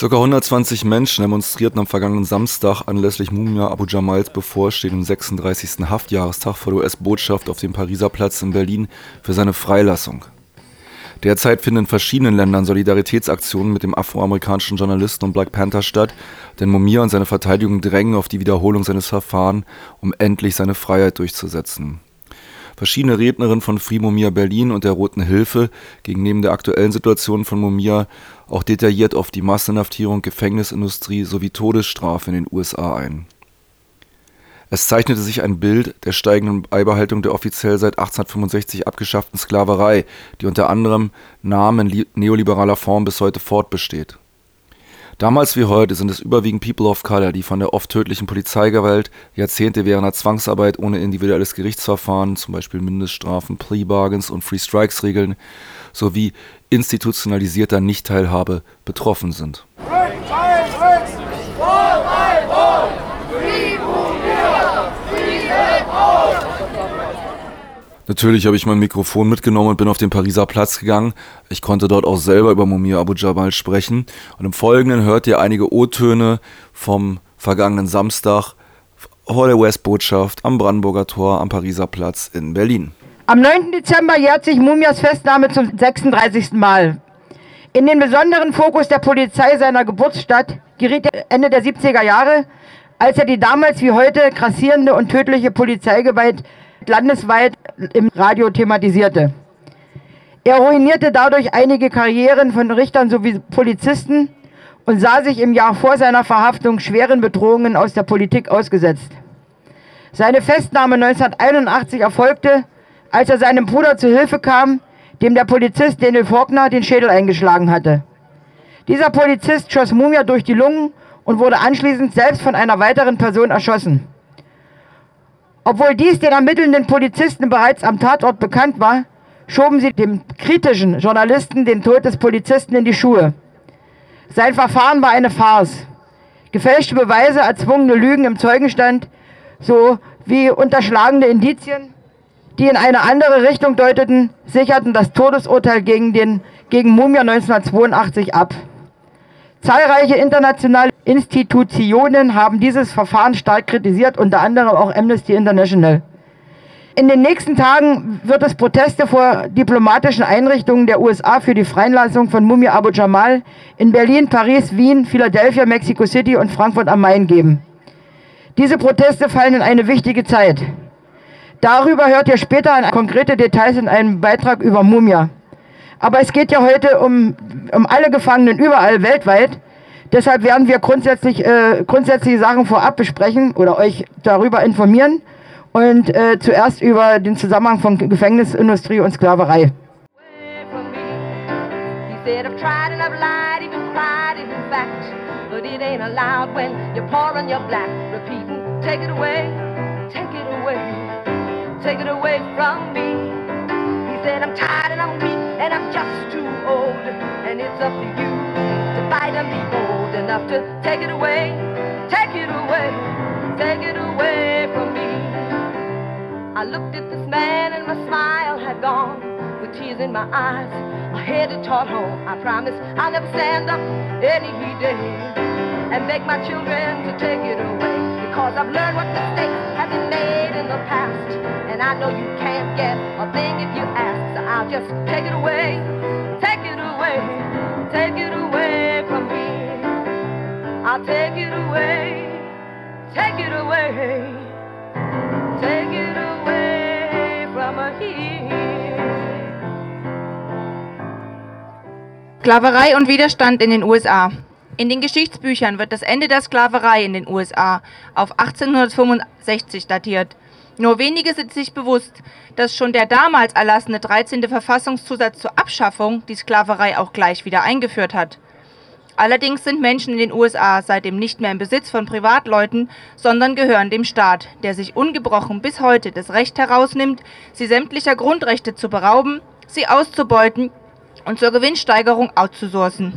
Circa 120 Menschen demonstrierten am vergangenen Samstag anlässlich Mumia Abu Jamals bevorstehenden 36. Haftjahrestag vor der US-Botschaft auf dem Pariser Platz in Berlin für seine Freilassung. Derzeit finden in verschiedenen Ländern Solidaritätsaktionen mit dem afroamerikanischen Journalisten und Black Panther statt, denn Mumia und seine Verteidigung drängen auf die Wiederholung seines Verfahrens, um endlich seine Freiheit durchzusetzen. Verschiedene Rednerinnen von Free Mumia Berlin und der Roten Hilfe gingen neben der aktuellen Situation von Mumia auch detailliert auf die Masseninhaftierung, Gefängnisindustrie sowie Todesstrafe in den USA ein. Es zeichnete sich ein Bild der steigenden Beibehaltung der offiziell seit 1865 abgeschafften Sklaverei, die unter anderem Namen neoliberaler Form bis heute fortbesteht. Damals wie heute sind es überwiegend People of Color, die von der oft tödlichen Polizeigewalt, Jahrzehnte währender Zwangsarbeit ohne individuelles Gerichtsverfahren, zum Beispiel Mindeststrafen, Plea Bargains und Free Strikes Regeln, sowie institutionalisierter Nichtteilhabe betroffen sind. Natürlich habe ich mein Mikrofon mitgenommen und bin auf den Pariser Platz gegangen. Ich konnte dort auch selber über Mumia Abu Jabal sprechen. Und im Folgenden hört ihr einige O-Töne vom vergangenen Samstag vor der US-Botschaft am Brandenburger Tor am Pariser Platz in Berlin. Am 9. Dezember jährt sich Mumias Festnahme zum 36. Mal. In den besonderen Fokus der Polizei seiner Geburtsstadt geriet er Ende der 70er Jahre, als er die damals wie heute grassierende und tödliche Polizeigewalt landesweit im Radio thematisierte. Er ruinierte dadurch einige Karrieren von Richtern sowie Polizisten und sah sich im Jahr vor seiner Verhaftung schweren Bedrohungen aus der Politik ausgesetzt. Seine Festnahme 1981 erfolgte, als er seinem Bruder zu Hilfe kam, dem der Polizist Daniel Faulkner den Schädel eingeschlagen hatte. Dieser Polizist schoss Mumia durch die Lungen und wurde anschließend selbst von einer weiteren Person erschossen. Obwohl dies den ermittelnden Polizisten bereits am Tatort bekannt war, schoben sie dem kritischen Journalisten den Tod des Polizisten in die Schuhe. Sein Verfahren war eine Farce. Gefälschte Beweise, erzwungene Lügen im Zeugenstand sowie unterschlagene Indizien, die in eine andere Richtung deuteten, sicherten das Todesurteil gegen, den, gegen Mumia 1982 ab. Zahlreiche internationale Institutionen haben dieses Verfahren stark kritisiert, unter anderem auch Amnesty International. In den nächsten Tagen wird es Proteste vor diplomatischen Einrichtungen der USA für die Freilassung von Mumia Abu Jamal in Berlin, Paris, Wien, Philadelphia, Mexico City und Frankfurt am Main geben. Diese Proteste fallen in eine wichtige Zeit. Darüber hört ihr später konkrete Details in einem Beitrag über Mumia. Aber es geht ja heute um, um alle Gefangenen überall weltweit. Deshalb werden wir grundsätzlich äh, grundsätzliche Sachen vorab besprechen oder euch darüber informieren und äh, zuerst über den Zusammenhang von Gefängnisindustrie und Sklaverei. Take it I'm tired and I'm weak and I'm just too old. And it's up to you to fight and be bold enough to take it away, take it away, take it away from me. I looked at this man and my smile had gone with tears in my eyes. I headed toward home. I promise I'll never stand up any day and beg my children to take it away because I've learned what mistakes have been made in the past and I know you can't get a thing if you ask so I'll just take it away take it away take it away from me. I'll take it away take it away take it away from here. Sklaverei und Widerstand in den USA in den Geschichtsbüchern wird das Ende der Sklaverei in den USA auf 1865 datiert. Nur wenige sind sich bewusst, dass schon der damals erlassene 13. Verfassungszusatz zur Abschaffung die Sklaverei auch gleich wieder eingeführt hat. Allerdings sind Menschen in den USA seitdem nicht mehr im Besitz von Privatleuten, sondern gehören dem Staat, der sich ungebrochen bis heute das Recht herausnimmt, sie sämtlicher Grundrechte zu berauben, sie auszubeuten und zur Gewinnsteigerung outzusourcen.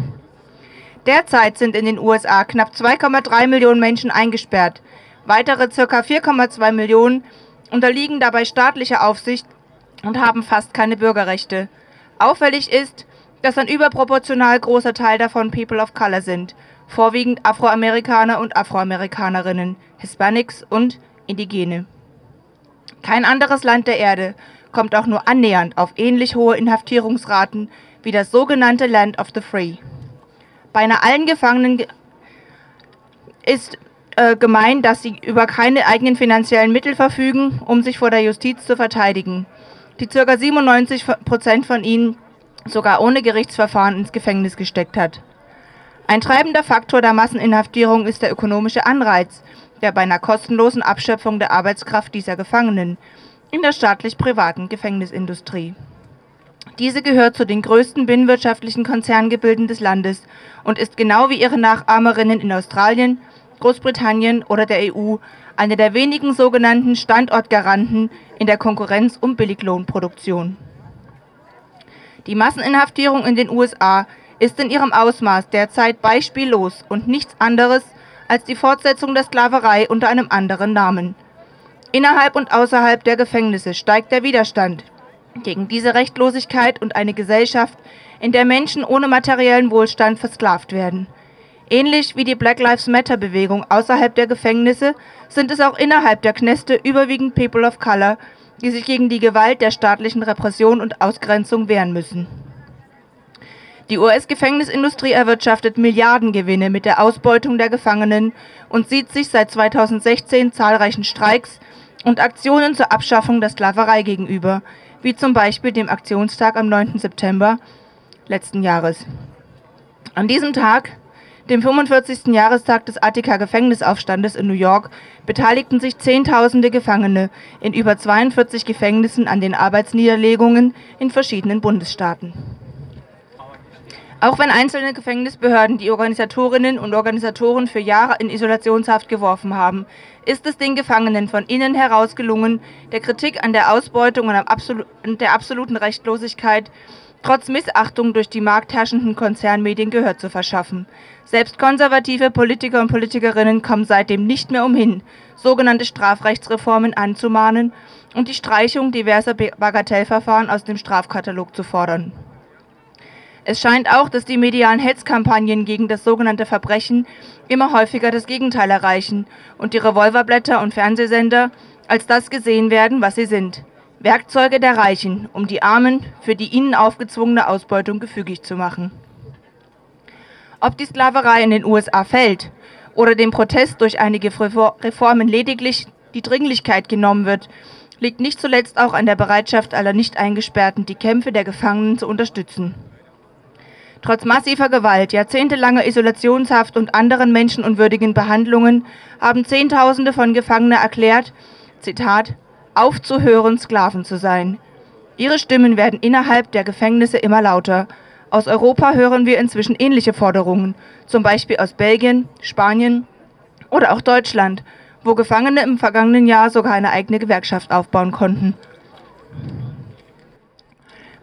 Derzeit sind in den USA knapp 2,3 Millionen Menschen eingesperrt. Weitere ca. 4,2 Millionen unterliegen dabei staatlicher Aufsicht und haben fast keine Bürgerrechte. Auffällig ist, dass ein überproportional großer Teil davon People of Color sind, vorwiegend Afroamerikaner und Afroamerikanerinnen, Hispanics und Indigene. Kein anderes Land der Erde kommt auch nur annähernd auf ähnlich hohe Inhaftierungsraten wie das sogenannte Land of the Free. Beinahe allen Gefangenen ist äh, gemein, dass sie über keine eigenen finanziellen Mittel verfügen, um sich vor der Justiz zu verteidigen. Die ca. 97 Prozent von ihnen sogar ohne Gerichtsverfahren ins Gefängnis gesteckt hat. Ein treibender Faktor der Masseninhaftierung ist der ökonomische Anreiz, der bei einer kostenlosen Abschöpfung der Arbeitskraft dieser Gefangenen in der staatlich-privaten Gefängnisindustrie. Diese gehört zu den größten binnenwirtschaftlichen Konzerngebilden des Landes und ist genau wie ihre Nachahmerinnen in Australien, Großbritannien oder der EU eine der wenigen sogenannten Standortgaranten in der Konkurrenz um Billiglohnproduktion. Die Masseninhaftierung in den USA ist in ihrem Ausmaß derzeit beispiellos und nichts anderes als die Fortsetzung der Sklaverei unter einem anderen Namen. Innerhalb und außerhalb der Gefängnisse steigt der Widerstand gegen diese Rechtlosigkeit und eine Gesellschaft, in der Menschen ohne materiellen Wohlstand versklavt werden. Ähnlich wie die Black Lives Matter Bewegung außerhalb der Gefängnisse sind es auch innerhalb der Kneste überwiegend People of Color, die sich gegen die Gewalt der staatlichen Repression und Ausgrenzung wehren müssen. Die US-Gefängnisindustrie erwirtschaftet Milliardengewinne mit der Ausbeutung der Gefangenen und sieht sich seit 2016 zahlreichen Streiks und Aktionen zur Abschaffung der Sklaverei gegenüber, wie zum Beispiel dem Aktionstag am 9. September letzten Jahres. An diesem Tag dem 45. Jahrestag des Attika-Gefängnisaufstandes in New York beteiligten sich Zehntausende Gefangene in über 42 Gefängnissen an den Arbeitsniederlegungen in verschiedenen Bundesstaaten. Auch wenn einzelne Gefängnisbehörden die Organisatorinnen und Organisatoren für Jahre in Isolationshaft geworfen haben, ist es den Gefangenen von innen heraus gelungen, der Kritik an der Ausbeutung und der absoluten Rechtlosigkeit trotz Missachtung durch die marktherrschenden Konzernmedien Gehör zu verschaffen. Selbst konservative Politiker und Politikerinnen kommen seitdem nicht mehr umhin, sogenannte Strafrechtsreformen anzumahnen und die Streichung diverser Bagatellverfahren aus dem Strafkatalog zu fordern. Es scheint auch, dass die medialen Hetzkampagnen gegen das sogenannte Verbrechen immer häufiger das Gegenteil erreichen und die Revolverblätter und Fernsehsender als das gesehen werden, was sie sind. Werkzeuge der Reichen, um die Armen für die ihnen aufgezwungene Ausbeutung gefügig zu machen. Ob die Sklaverei in den USA fällt oder dem Protest durch einige Reformen lediglich die Dringlichkeit genommen wird, liegt nicht zuletzt auch an der Bereitschaft aller Nicht-Eingesperrten, die Kämpfe der Gefangenen zu unterstützen. Trotz massiver Gewalt, jahrzehntelanger Isolationshaft und anderen menschenunwürdigen Behandlungen haben Zehntausende von Gefangenen erklärt, Zitat, aufzuhören, Sklaven zu sein. Ihre Stimmen werden innerhalb der Gefängnisse immer lauter. Aus Europa hören wir inzwischen ähnliche Forderungen, zum Beispiel aus Belgien, Spanien oder auch Deutschland, wo Gefangene im vergangenen Jahr sogar eine eigene Gewerkschaft aufbauen konnten.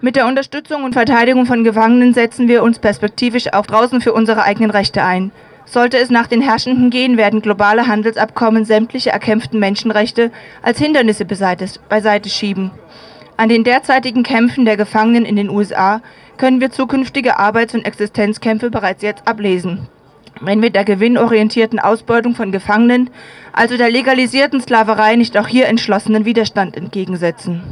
Mit der Unterstützung und Verteidigung von Gefangenen setzen wir uns perspektivisch auch draußen für unsere eigenen Rechte ein. Sollte es nach den Herrschenden gehen, werden globale Handelsabkommen sämtliche erkämpften Menschenrechte als Hindernisse beiseite schieben. An den derzeitigen Kämpfen der Gefangenen in den USA können wir zukünftige Arbeits- und Existenzkämpfe bereits jetzt ablesen. Wenn wir der gewinnorientierten Ausbeutung von Gefangenen, also der legalisierten Sklaverei, nicht auch hier entschlossenen Widerstand entgegensetzen.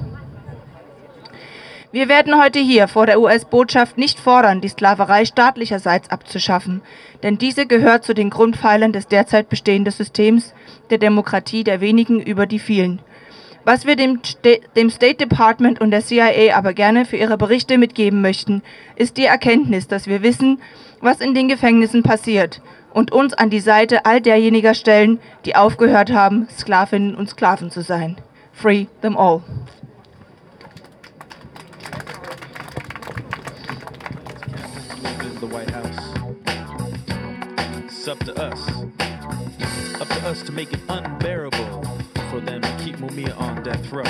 Wir werden heute hier vor der US-Botschaft nicht fordern, die Sklaverei staatlicherseits abzuschaffen, denn diese gehört zu den Grundpfeilern des derzeit bestehenden Systems der Demokratie der wenigen über die vielen. Was wir dem, dem State Department und der CIA aber gerne für ihre Berichte mitgeben möchten, ist die Erkenntnis, dass wir wissen, was in den Gefängnissen passiert und uns an die Seite all derjenigen stellen, die aufgehört haben, Sklavinnen und Sklaven zu sein. Free them all. Up to us. Up to us to make it unbearable for them to keep Mumia on death row.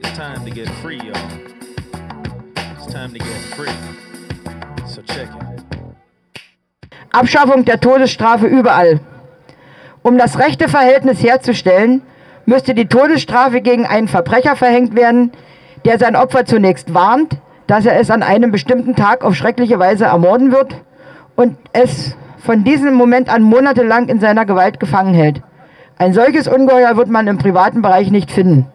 It's time to get free, y'all. It's time to get free. So check it. Abschaffung der Todesstrafe überall. Um das rechte Verhältnis herzustellen, müsste die Todesstrafe gegen einen Verbrecher verhängt werden, der sein Opfer zunächst warnt, dass er es an einem bestimmten Tag auf schreckliche Weise ermorden wird und es von diesem Moment an monatelang in seiner Gewalt gefangen hält. Ein solches Ungeheuer wird man im privaten Bereich nicht finden.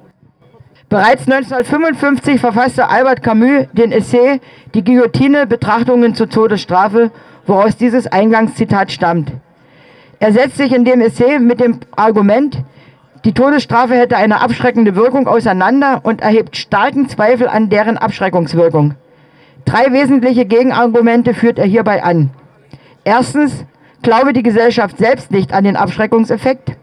Bereits 1955 verfasste Albert Camus den Essay Die Guillotine Betrachtungen zur Todesstrafe, woraus dieses Eingangszitat stammt. Er setzt sich in dem Essay mit dem Argument, die Todesstrafe hätte eine abschreckende Wirkung auseinander und erhebt starken Zweifel an deren Abschreckungswirkung. Drei wesentliche Gegenargumente führt er hierbei an. Erstens, glaube die Gesellschaft selbst nicht an den Abschreckungseffekt.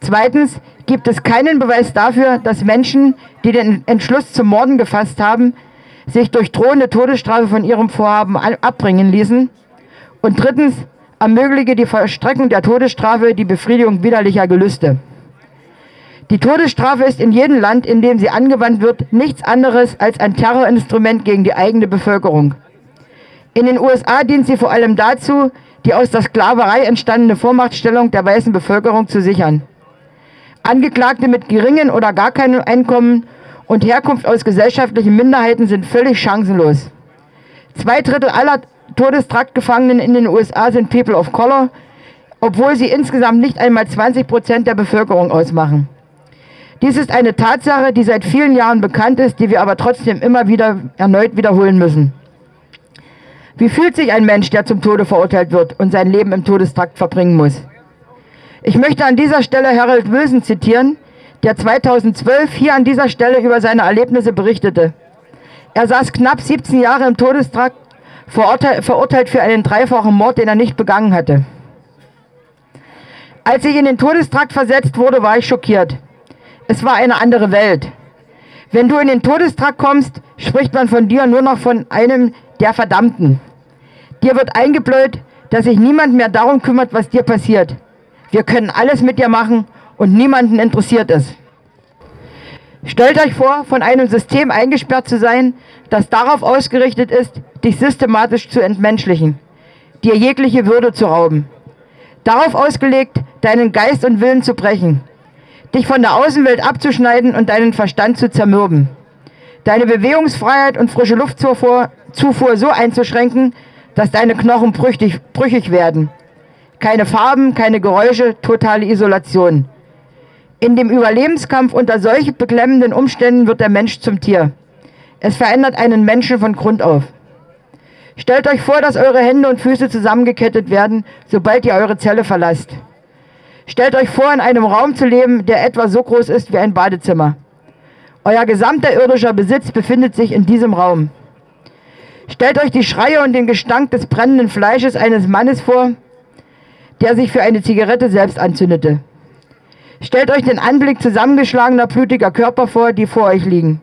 Zweitens gibt es keinen Beweis dafür, dass Menschen, die den Entschluss zum Morden gefasst haben, sich durch drohende Todesstrafe von ihrem Vorhaben abbringen ließen. Und drittens ermögliche die Vollstreckung der Todesstrafe die Befriedigung widerlicher Gelüste. Die Todesstrafe ist in jedem Land, in dem sie angewandt wird, nichts anderes als ein Terrorinstrument gegen die eigene Bevölkerung. In den USA dient sie vor allem dazu, die aus der Sklaverei entstandene Vormachtstellung der weißen Bevölkerung zu sichern. Angeklagte mit geringen oder gar keinem Einkommen und Herkunft aus gesellschaftlichen Minderheiten sind völlig chancenlos. Zwei Drittel aller Todestraktgefangenen in den USA sind People of Color, obwohl sie insgesamt nicht einmal 20 Prozent der Bevölkerung ausmachen. Dies ist eine Tatsache, die seit vielen Jahren bekannt ist, die wir aber trotzdem immer wieder erneut wiederholen müssen. Wie fühlt sich ein Mensch, der zum Tode verurteilt wird und sein Leben im Todestrakt verbringen muss? Ich möchte an dieser Stelle Harold Wilson zitieren, der 2012 hier an dieser Stelle über seine Erlebnisse berichtete. Er saß knapp 17 Jahre im Todestrakt, verurteilt für einen dreifachen Mord, den er nicht begangen hatte. Als ich in den Todestrakt versetzt wurde, war ich schockiert. Es war eine andere Welt. Wenn du in den Todestrakt kommst, spricht man von dir nur noch von einem der Verdammten. Dir wird eingebläut, dass sich niemand mehr darum kümmert, was dir passiert. Wir können alles mit dir machen und niemanden interessiert es. Stellt euch vor, von einem System eingesperrt zu sein, das darauf ausgerichtet ist, dich systematisch zu entmenschlichen, dir jegliche Würde zu rauben. Darauf ausgelegt, deinen Geist und Willen zu brechen, dich von der Außenwelt abzuschneiden und deinen Verstand zu zermürben. Deine Bewegungsfreiheit und frische Luftzufuhr Zufuhr so einzuschränken, dass deine Knochen brüchig, brüchig werden. Keine Farben, keine Geräusche, totale Isolation. In dem Überlebenskampf unter solch beklemmenden Umständen wird der Mensch zum Tier. Es verändert einen Menschen von Grund auf. Stellt euch vor, dass eure Hände und Füße zusammengekettet werden, sobald ihr eure Zelle verlasst. Stellt euch vor, in einem Raum zu leben, der etwa so groß ist wie ein Badezimmer. Euer gesamter irdischer Besitz befindet sich in diesem Raum. Stellt euch die Schreie und den Gestank des brennenden Fleisches eines Mannes vor, der sich für eine Zigarette selbst anzündete. Stellt euch den Anblick zusammengeschlagener, blutiger Körper vor, die vor euch liegen.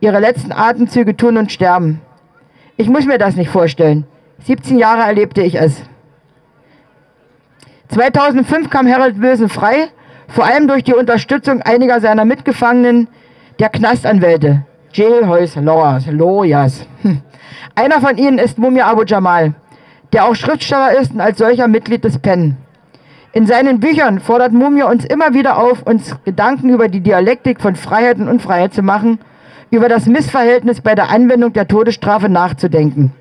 Ihre letzten Atemzüge tun und sterben. Ich muss mir das nicht vorstellen. 17 Jahre erlebte ich es. 2005 kam Harold Wilson frei, vor allem durch die Unterstützung einiger seiner Mitgefangenen, der Knastanwälte, Jailhouse Lawyers. Lawyers. Hm. Einer von ihnen ist Mumia Abu Jamal, der auch Schriftsteller ist und als solcher Mitglied des PEN. In seinen Büchern fordert Mumia uns immer wieder auf, uns Gedanken über die Dialektik von Freiheit und Unfreiheit zu machen, über das Missverhältnis bei der Anwendung der Todesstrafe nachzudenken.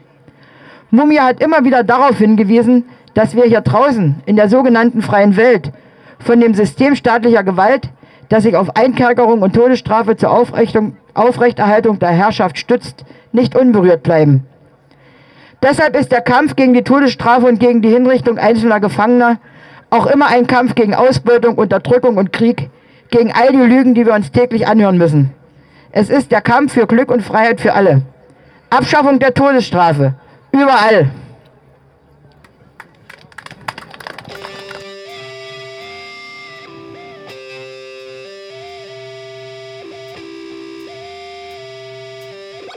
Mumia hat immer wieder darauf hingewiesen, dass wir hier draußen in der sogenannten freien Welt von dem System staatlicher Gewalt, das sich auf Einkerkerung und Todesstrafe zur Aufrechterhaltung der Herrschaft stützt, nicht unberührt bleiben. Deshalb ist der Kampf gegen die Todesstrafe und gegen die Hinrichtung einzelner Gefangener auch immer ein Kampf gegen Ausbeutung, Unterdrückung und Krieg, gegen all die Lügen, die wir uns täglich anhören müssen. Es ist der Kampf für Glück und Freiheit für alle. Abschaffung der Todesstrafe. Überall.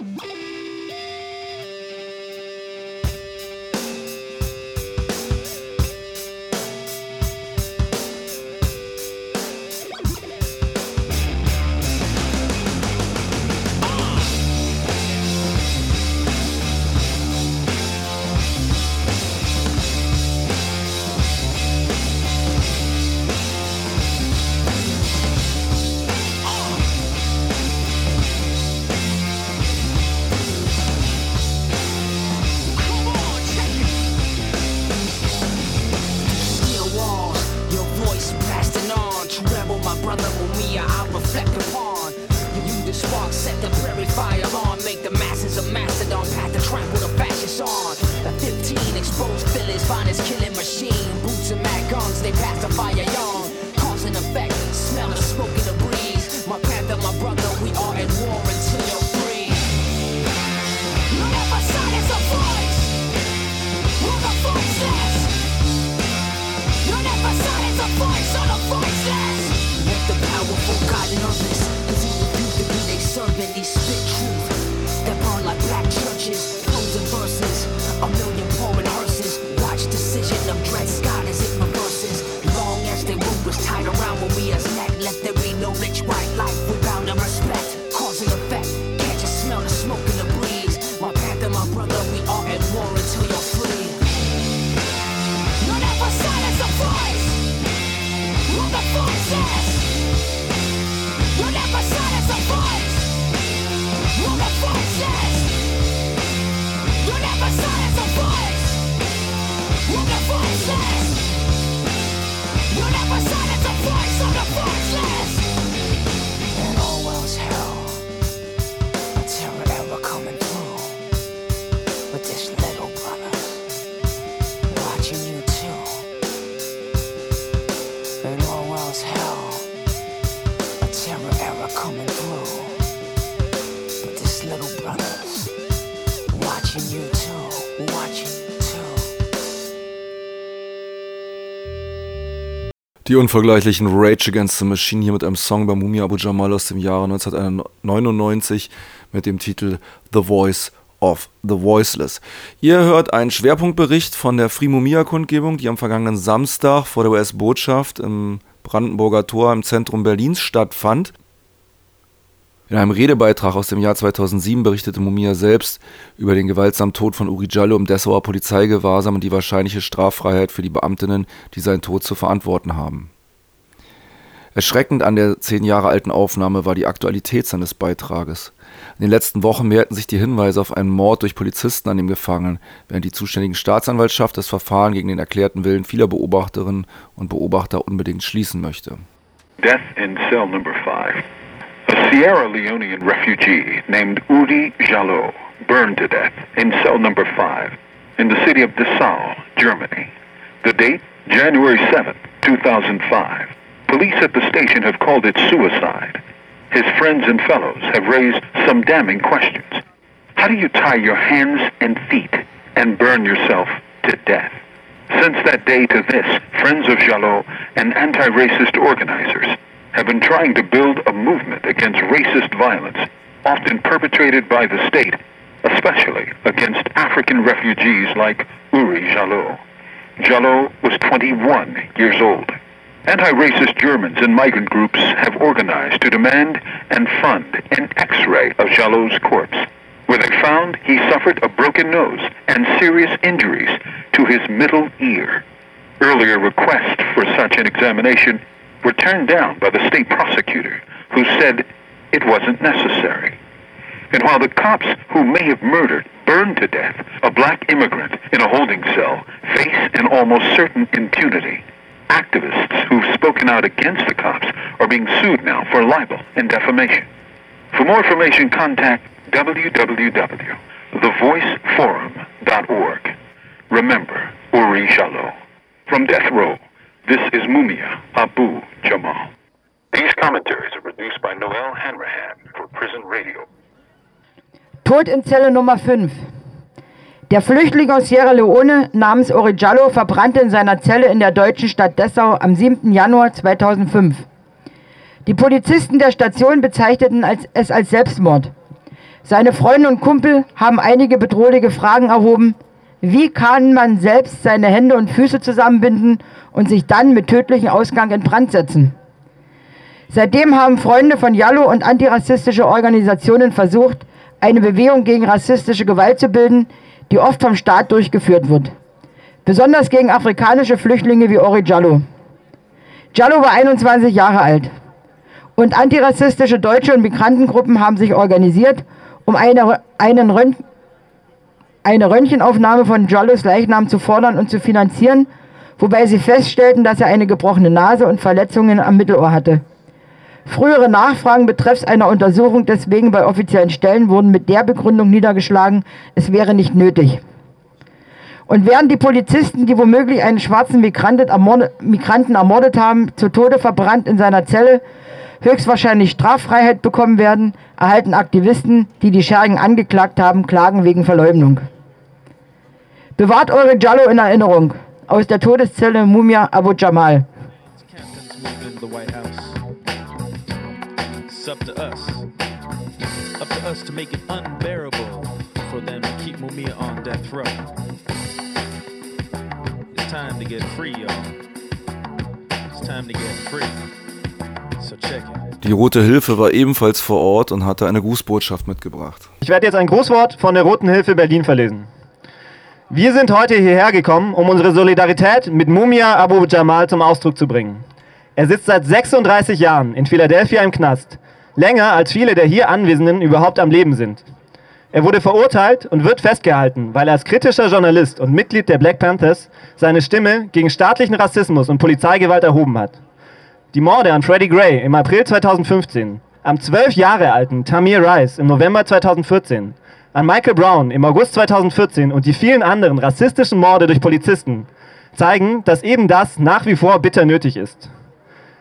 Bye. Die unvergleichlichen Rage Against the Machine hier mit einem Song bei Mumia Abu Jamal aus dem Jahre 1999 mit dem Titel The Voice of the Voiceless. Ihr hört einen Schwerpunktbericht von der Free Mumia Kundgebung, die am vergangenen Samstag vor der US-Botschaft im Brandenburger Tor im Zentrum Berlins stattfand. In einem Redebeitrag aus dem Jahr 2007 berichtete Mumia selbst über den gewaltsamen Tod von Uri Jallo im Dessauer Polizeigewahrsam und die wahrscheinliche Straffreiheit für die Beamtinnen, die seinen Tod zu verantworten haben. Erschreckend an der zehn Jahre alten Aufnahme war die Aktualität seines Beitrages. In den letzten Wochen mehrten sich die Hinweise auf einen Mord durch Polizisten an dem Gefangenen, während die zuständigen Staatsanwaltschaft das Verfahren gegen den erklärten Willen vieler Beobachterinnen und Beobachter unbedingt schließen möchte. Death in cell number five. A Sierra Leonean refugee named Udi Jallo burned to death in cell number five in the city of Dessau, Germany. The date, January 7, 2005. Police at the station have called it suicide. His friends and fellows have raised some damning questions. How do you tie your hands and feet and burn yourself to death? Since that day to this, Friends of Jalot and anti-racist organizers have been trying to build a movement against racist violence, often perpetrated by the state, especially against African refugees like Uri Jalot. Jalot was 21 years old. Anti-racist Germans and migrant groups have organized to demand and fund an X-ray of Jalot's corpse, where they found he suffered a broken nose and serious injuries to his middle ear. Earlier requests for such an examination were turned down by the state prosecutor, who said it wasn't necessary. And while the cops who may have murdered, burned to death a black immigrant in a holding cell face an almost certain impunity, activists who've spoken out against the cops are being sued now for libel and defamation. For more information, contact www.thevoiceforum.org. Remember Uri Shalom. From Death Row, this is Mumia Abu Jamal. These commentaries are produced by Noel Hanrahan for Prison Radio. Tod in Zelle Nummer 5. Der Flüchtling aus Sierra Leone namens Origiallo verbrannte in seiner Zelle in der deutschen Stadt Dessau am 7. Januar 2005. Die Polizisten der Station bezeichneten es als Selbstmord. Seine Freunde und Kumpel haben einige bedrohliche Fragen erhoben. Wie kann man selbst seine Hände und Füße zusammenbinden und sich dann mit tödlichem Ausgang in Brand setzen? Seitdem haben Freunde von Jallo und antirassistische Organisationen versucht, eine Bewegung gegen rassistische Gewalt zu bilden, die oft vom Staat durchgeführt wird. Besonders gegen afrikanische Flüchtlinge wie Ori Jallo. Jallo war 21 Jahre alt. Und antirassistische deutsche und Migrantengruppen haben sich organisiert, um eine, einen eine Röntgenaufnahme von Jallos Leichnam zu fordern und zu finanzieren, wobei sie feststellten, dass er eine gebrochene Nase und Verletzungen am Mittelohr hatte. Frühere Nachfragen betreffs einer Untersuchung deswegen bei offiziellen Stellen wurden mit der Begründung niedergeschlagen, es wäre nicht nötig. Und während die Polizisten, die womöglich einen schwarzen Migranten ermordet haben, zu Tode verbrannt in seiner Zelle, höchstwahrscheinlich Straffreiheit bekommen werden, erhalten Aktivisten, die die Schergen angeklagt haben, Klagen wegen Verleumdung. Bewahrt eure Jallo in Erinnerung. Aus der Todeszelle Mumia Abu Jamal. Captains moved into the White House. It's up to us. Up to us to make it unbearable for them to keep Mumia on death row. It's time to get free, y'all. It's time to get free. So check it. Die Rote Hilfe war ebenfalls vor Ort und hatte eine Grußbotschaft mitgebracht. Ich werde jetzt ein Grußwort von der Roten Hilfe Berlin verlesen. Wir sind heute hierher gekommen, um unsere Solidarität mit Mumia Abu Jamal zum Ausdruck zu bringen. Er sitzt seit 36 Jahren in Philadelphia im Knast, länger als viele der hier Anwesenden überhaupt am Leben sind. Er wurde verurteilt und wird festgehalten, weil er als kritischer Journalist und Mitglied der Black Panthers seine Stimme gegen staatlichen Rassismus und Polizeigewalt erhoben hat. Die Morde an Freddie Gray im April 2015, am zwölf Jahre alten Tamir Rice im November 2014, an Michael Brown im August 2014 und die vielen anderen rassistischen Morde durch Polizisten zeigen, dass eben das nach wie vor bitter nötig ist.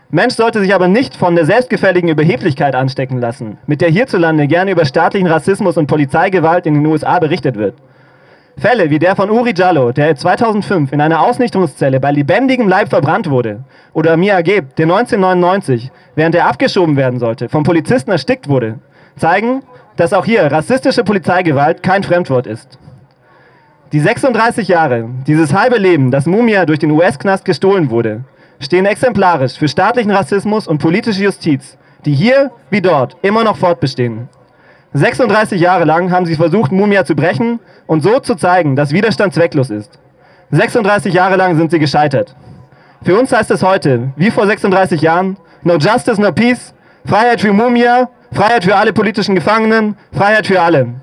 Mensch sollte sich aber nicht von der selbstgefälligen Überheblichkeit anstecken lassen, mit der hierzulande gerne über staatlichen Rassismus und Polizeigewalt in den USA berichtet wird. Fälle wie der von Uri Jallo, der 2005 in einer Ausnichterungszelle bei lebendigem Leib verbrannt wurde, oder Mia Geb, der 1999, während er abgeschoben werden sollte, vom Polizisten erstickt wurde, zeigen, dass auch hier rassistische Polizeigewalt kein Fremdwort ist. Die 36 Jahre, dieses halbe Leben, das Mumia durch den US-Knast gestohlen wurde, stehen exemplarisch für staatlichen Rassismus und politische Justiz, die hier wie dort immer noch fortbestehen. 36 Jahre lang haben sie versucht, Mumia zu brechen und so zu zeigen, dass Widerstand zwecklos ist. 36 Jahre lang sind sie gescheitert. Für uns heißt es heute, wie vor 36 Jahren, no justice, no peace, Freiheit für Mumia, Freiheit für alle politischen Gefangenen, Freiheit für alle.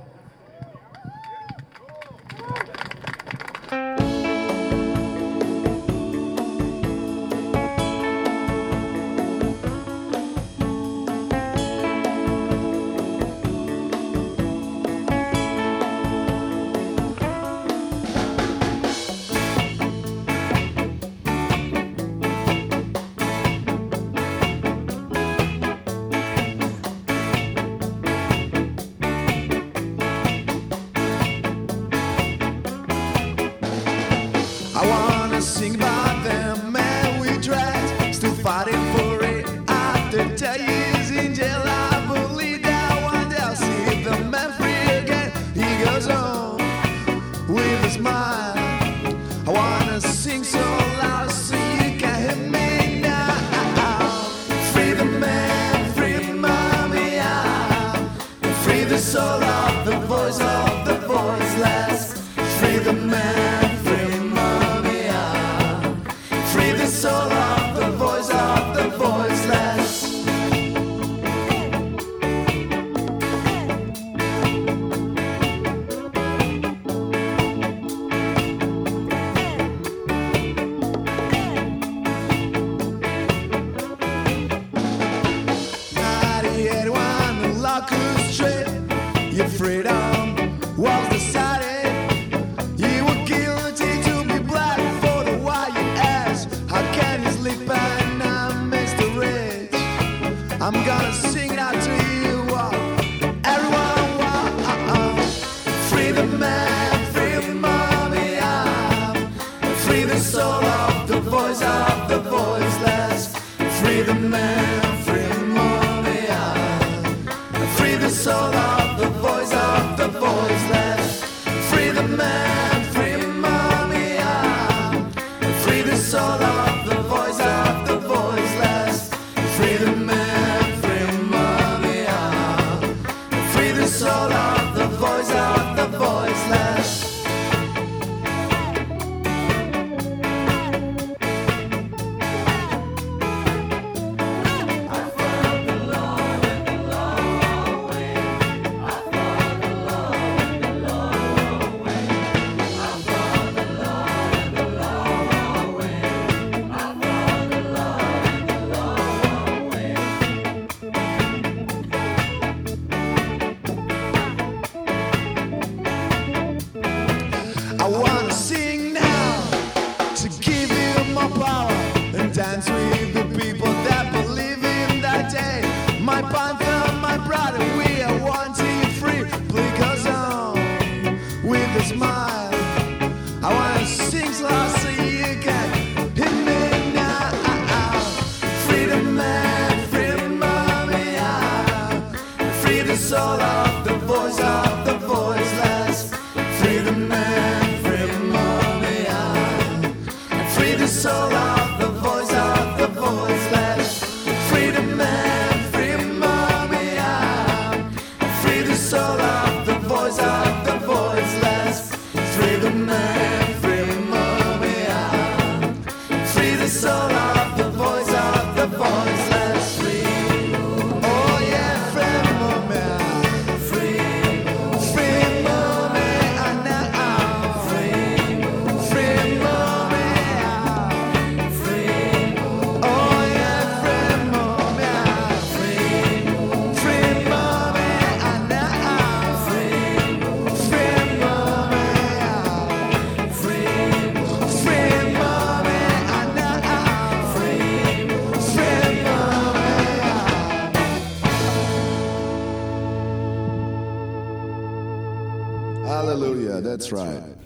With a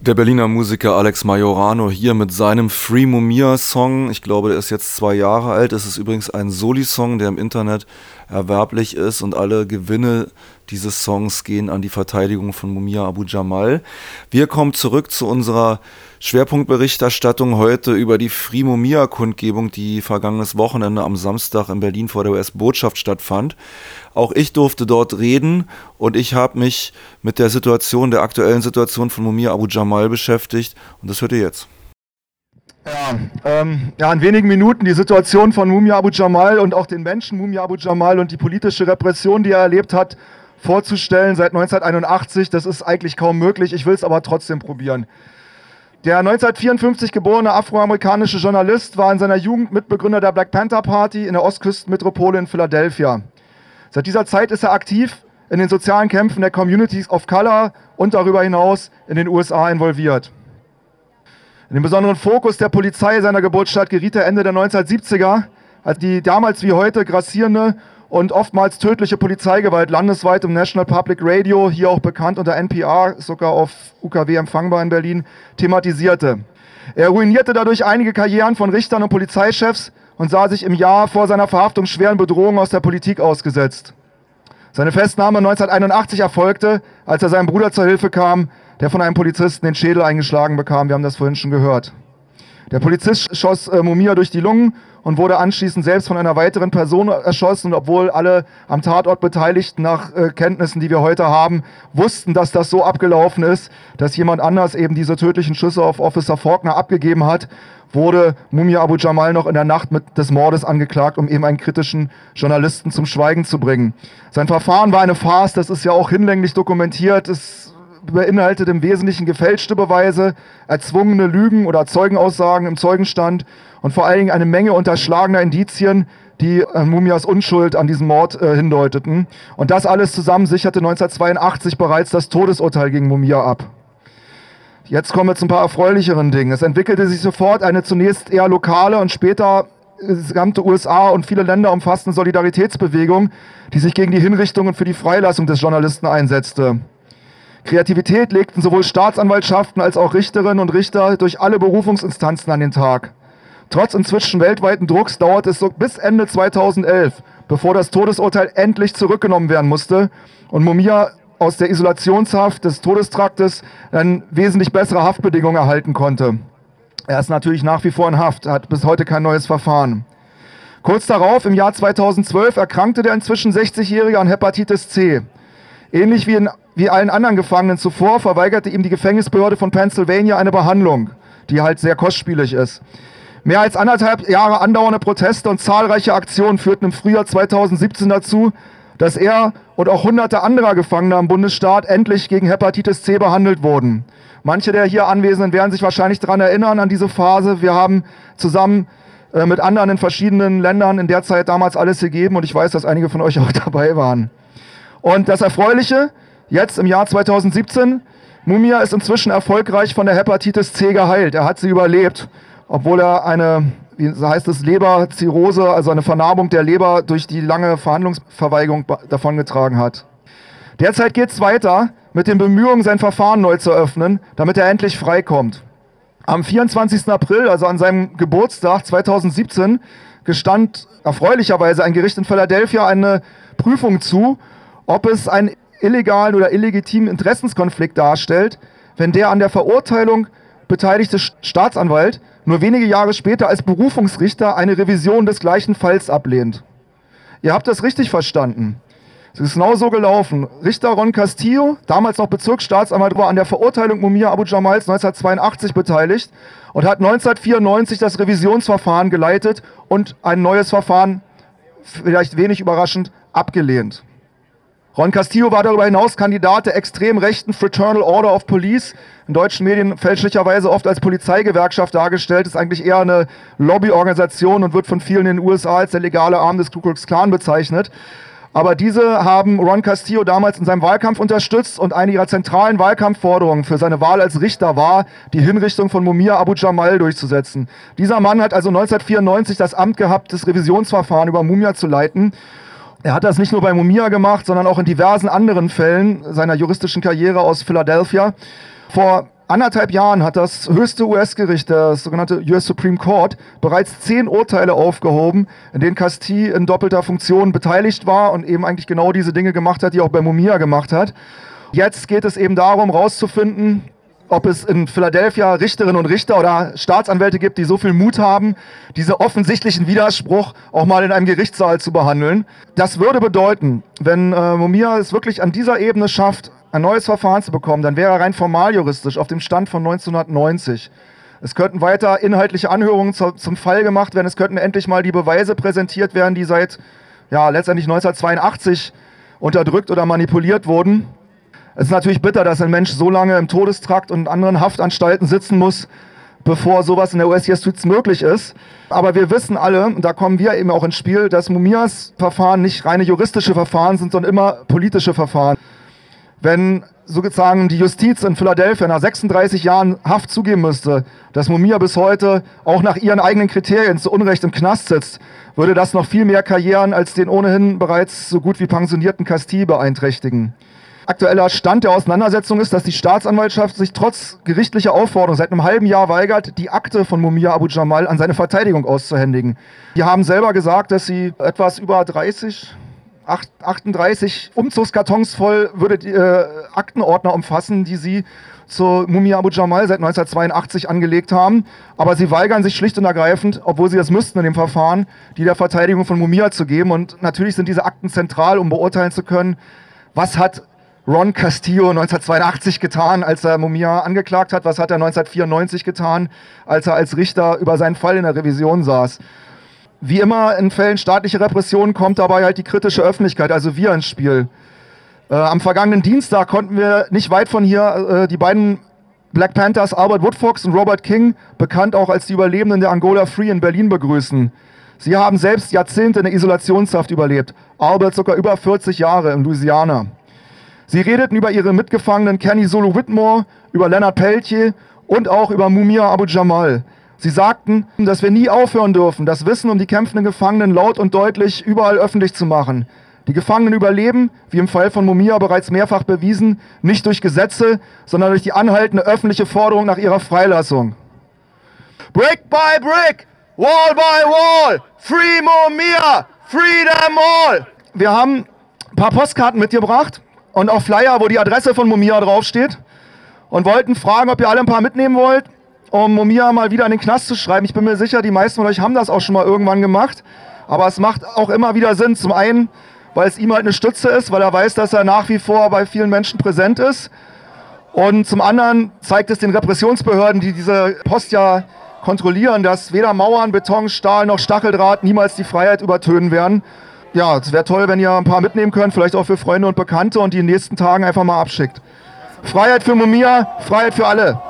Der Berliner Musiker Alex Majorano hier mit seinem Free Mumia Song. Ich glaube, der ist jetzt zwei Jahre alt. Es ist übrigens ein Soli-Song, der im Internet erwerblich ist und alle Gewinne dieses Songs gehen an die Verteidigung von Mumia Abu Jamal. Wir kommen zurück zu unserer Schwerpunktberichterstattung heute über die Free Mumia Kundgebung, die vergangenes Wochenende am Samstag in Berlin vor der US-Botschaft stattfand. Auch ich durfte dort reden und ich habe mich mit der Situation, der aktuellen Situation von Mumia Abu Jamal beschäftigt und das hört ihr jetzt. Ja, ähm, ja, in wenigen Minuten die Situation von Mumia Abu Jamal und auch den Menschen Mumia Abu Jamal und die politische Repression, die er erlebt hat, vorzustellen seit 1981. Das ist eigentlich kaum möglich. Ich will es aber trotzdem probieren. Der 1954 geborene afroamerikanische Journalist war in seiner Jugend Mitbegründer der Black Panther Party in der Ostküstenmetropole in Philadelphia. Seit dieser Zeit ist er aktiv in den sozialen Kämpfen der Communities of Color und darüber hinaus in den USA involviert. In den besonderen Fokus der Polizei seiner Geburtsstadt geriet er Ende der 1970er, als die damals wie heute grassierende und oftmals tödliche Polizeigewalt landesweit im National Public Radio, hier auch bekannt unter NPR, sogar auf UKW empfangbar in Berlin, thematisierte. Er ruinierte dadurch einige Karrieren von Richtern und Polizeichefs und sah sich im Jahr vor seiner Verhaftung schweren Bedrohungen aus der Politik ausgesetzt. Seine Festnahme 1981 erfolgte, als er seinem Bruder zur Hilfe kam, der von einem Polizisten den Schädel eingeschlagen bekam. Wir haben das vorhin schon gehört. Der Polizist schoss äh, Mumia durch die Lungen und wurde anschließend selbst von einer weiteren Person erschossen. Und obwohl alle am Tatort Beteiligten nach äh, Kenntnissen, die wir heute haben, wussten, dass das so abgelaufen ist, dass jemand anders eben diese tödlichen Schüsse auf Officer Faulkner abgegeben hat, wurde Mumia Abu Jamal noch in der Nacht mit des Mordes angeklagt, um eben einen kritischen Journalisten zum Schweigen zu bringen. Sein Verfahren war eine Farce, das ist ja auch hinlänglich dokumentiert. Es beinhaltet im Wesentlichen gefälschte Beweise, erzwungene Lügen oder Zeugenaussagen im Zeugenstand und vor allen Dingen eine Menge unterschlagener Indizien, die äh, Mumias Unschuld an diesem Mord äh, hindeuteten. Und das alles zusammen sicherte 1982 bereits das Todesurteil gegen Mumia ab. Jetzt kommen wir zu ein paar erfreulicheren Dingen. Es entwickelte sich sofort eine zunächst eher lokale und später das gesamte USA und viele Länder umfassende Solidaritätsbewegung, die sich gegen die Hinrichtungen für die Freilassung des Journalisten einsetzte. Kreativität legten sowohl Staatsanwaltschaften als auch Richterinnen und Richter durch alle Berufungsinstanzen an den Tag. Trotz inzwischen weltweiten Drucks dauerte es so bis Ende 2011, bevor das Todesurteil endlich zurückgenommen werden musste und Mumia aus der Isolationshaft des Todestraktes dann wesentlich bessere Haftbedingungen erhalten konnte. Er ist natürlich nach wie vor in Haft, hat bis heute kein neues Verfahren. Kurz darauf, im Jahr 2012, erkrankte der inzwischen 60-Jährige an Hepatitis C. Ähnlich wie, in, wie allen anderen Gefangenen zuvor verweigerte ihm die Gefängnisbehörde von Pennsylvania eine Behandlung, die halt sehr kostspielig ist. Mehr als anderthalb Jahre andauernde Proteste und zahlreiche Aktionen führten im Frühjahr 2017 dazu, dass er und auch hunderte anderer Gefangener im Bundesstaat endlich gegen Hepatitis C behandelt wurden. Manche der hier Anwesenden werden sich wahrscheinlich daran erinnern, an diese Phase. Wir haben zusammen äh, mit anderen in verschiedenen Ländern in der Zeit damals alles gegeben und ich weiß, dass einige von euch auch dabei waren. Und das Erfreuliche, jetzt im Jahr 2017, Mumia ist inzwischen erfolgreich von der Hepatitis C geheilt. Er hat sie überlebt, obwohl er eine wie heißt es, Leberzirrhose, also eine Vernarbung der Leber durch die lange Verhandlungsverweigerung davongetragen hat. Derzeit geht es weiter mit den Bemühungen, sein Verfahren neu zu öffnen, damit er endlich freikommt. Am 24. April, also an seinem Geburtstag 2017, gestand erfreulicherweise ein Gericht in Philadelphia eine Prüfung zu, ob es einen illegalen oder illegitimen Interessenskonflikt darstellt, wenn der an der Verurteilung beteiligte Staatsanwalt nur wenige Jahre später als Berufungsrichter eine Revision des gleichen Falls ablehnt. Ihr habt das richtig verstanden. Es ist genau so gelaufen. Richter Ron Castillo, damals noch Bezirksstaatsanwalt, war an der Verurteilung Mumia Abu Jamals 1982 beteiligt und hat 1994 das Revisionsverfahren geleitet und ein neues Verfahren, vielleicht wenig überraschend, abgelehnt. Ron Castillo war darüber hinaus Kandidat der extrem rechten Fraternal Order of Police, in deutschen Medien fälschlicherweise oft als Polizeigewerkschaft dargestellt, ist eigentlich eher eine Lobbyorganisation und wird von vielen in den USA als der legale Arm des Ku Klux Klan bezeichnet. Aber diese haben Ron Castillo damals in seinem Wahlkampf unterstützt und eine ihrer zentralen Wahlkampfforderungen für seine Wahl als Richter war, die Hinrichtung von Mumia Abu Jamal durchzusetzen. Dieser Mann hat also 1994 das Amt gehabt, das Revisionsverfahren über Mumia zu leiten. Er hat das nicht nur bei Mumia gemacht, sondern auch in diversen anderen Fällen seiner juristischen Karriere aus Philadelphia. Vor anderthalb Jahren hat das höchste US-Gericht, das sogenannte US Supreme Court, bereits zehn Urteile aufgehoben, in denen Castille in doppelter Funktion beteiligt war und eben eigentlich genau diese Dinge gemacht hat, die er auch bei Mumia gemacht hat. Jetzt geht es eben darum, herauszufinden, ob es in Philadelphia Richterinnen und Richter oder Staatsanwälte gibt, die so viel Mut haben, diese offensichtlichen Widerspruch auch mal in einem Gerichtssaal zu behandeln. Das würde bedeuten, wenn äh, Mumia es wirklich an dieser Ebene schafft, ein neues Verfahren zu bekommen, dann wäre er rein formaljuristisch auf dem Stand von 1990. Es könnten weiter inhaltliche Anhörungen zu, zum Fall gemacht werden. Es könnten endlich mal die Beweise präsentiert werden, die seit ja, letztendlich 1982 unterdrückt oder manipuliert wurden. Es ist natürlich bitter, dass ein Mensch so lange im Todestrakt und in anderen Haftanstalten sitzen muss, bevor sowas in der US-Justiz möglich ist. Aber wir wissen alle, und da kommen wir eben auch ins Spiel, dass Mumias Verfahren nicht reine juristische Verfahren sind, sondern immer politische Verfahren. Wenn sozusagen die Justiz in Philadelphia nach 36 Jahren Haft zugeben müsste, dass Mumia bis heute auch nach ihren eigenen Kriterien zu Unrecht im Knast sitzt, würde das noch viel mehr Karrieren als den ohnehin bereits so gut wie pensionierten Castille beeinträchtigen. Aktueller Stand der Auseinandersetzung ist, dass die Staatsanwaltschaft sich trotz gerichtlicher Aufforderung seit einem halben Jahr weigert, die Akte von Mumia Abu Jamal an seine Verteidigung auszuhändigen. Die haben selber gesagt, dass sie etwas über 30, 8, 38 Umzugskartons voll würde die äh, Aktenordner umfassen, die sie zu Mumia Abu Jamal seit 1982 angelegt haben. Aber sie weigern sich schlicht und ergreifend, obwohl sie das müssten in dem Verfahren, die der Verteidigung von Mumia zu geben. Und natürlich sind diese Akten zentral, um beurteilen zu können, was hat Ron Castillo 1982 getan, als er Mumia angeklagt hat? Was hat er 1994 getan, als er als Richter über seinen Fall in der Revision saß? Wie immer in Fällen staatlicher Repression kommt dabei halt die kritische Öffentlichkeit, also wir ins Spiel. Äh, am vergangenen Dienstag konnten wir nicht weit von hier äh, die beiden Black Panthers Albert Woodfox und Robert King, bekannt auch als die Überlebenden der Angola Free in Berlin, begrüßen. Sie haben selbst Jahrzehnte in der Isolationshaft überlebt. Albert sogar über 40 Jahre in Louisiana. Sie redeten über ihre Mitgefangenen Kenny Solo Whitmore, über Leonard Peltier und auch über Mumia Abu Jamal. Sie sagten, dass wir nie aufhören dürfen, das Wissen um die kämpfenden Gefangenen laut und deutlich überall öffentlich zu machen. Die Gefangenen überleben, wie im Fall von Mumia bereits mehrfach bewiesen, nicht durch Gesetze, sondern durch die anhaltende öffentliche Forderung nach ihrer Freilassung. Brick by brick, wall by wall, free Mumia, free them all. Wir haben ein paar Postkarten mitgebracht und auch Flyer, wo die Adresse von Mumia draufsteht und wollten fragen, ob ihr alle ein paar mitnehmen wollt, um Mumia mal wieder in den Knast zu schreiben. Ich bin mir sicher, die meisten von euch haben das auch schon mal irgendwann gemacht, aber es macht auch immer wieder Sinn. Zum einen, weil es ihm halt eine Stütze ist, weil er weiß, dass er nach wie vor bei vielen Menschen präsent ist. Und zum anderen zeigt es den Repressionsbehörden, die diese Post ja kontrollieren, dass weder Mauern, Beton, Stahl noch Stacheldraht niemals die Freiheit übertönen werden. Ja, es wäre toll, wenn ihr ein paar mitnehmen könnt, vielleicht auch für Freunde und Bekannte und die in den nächsten Tagen einfach mal abschickt. Freiheit für Mumia, Freiheit für alle.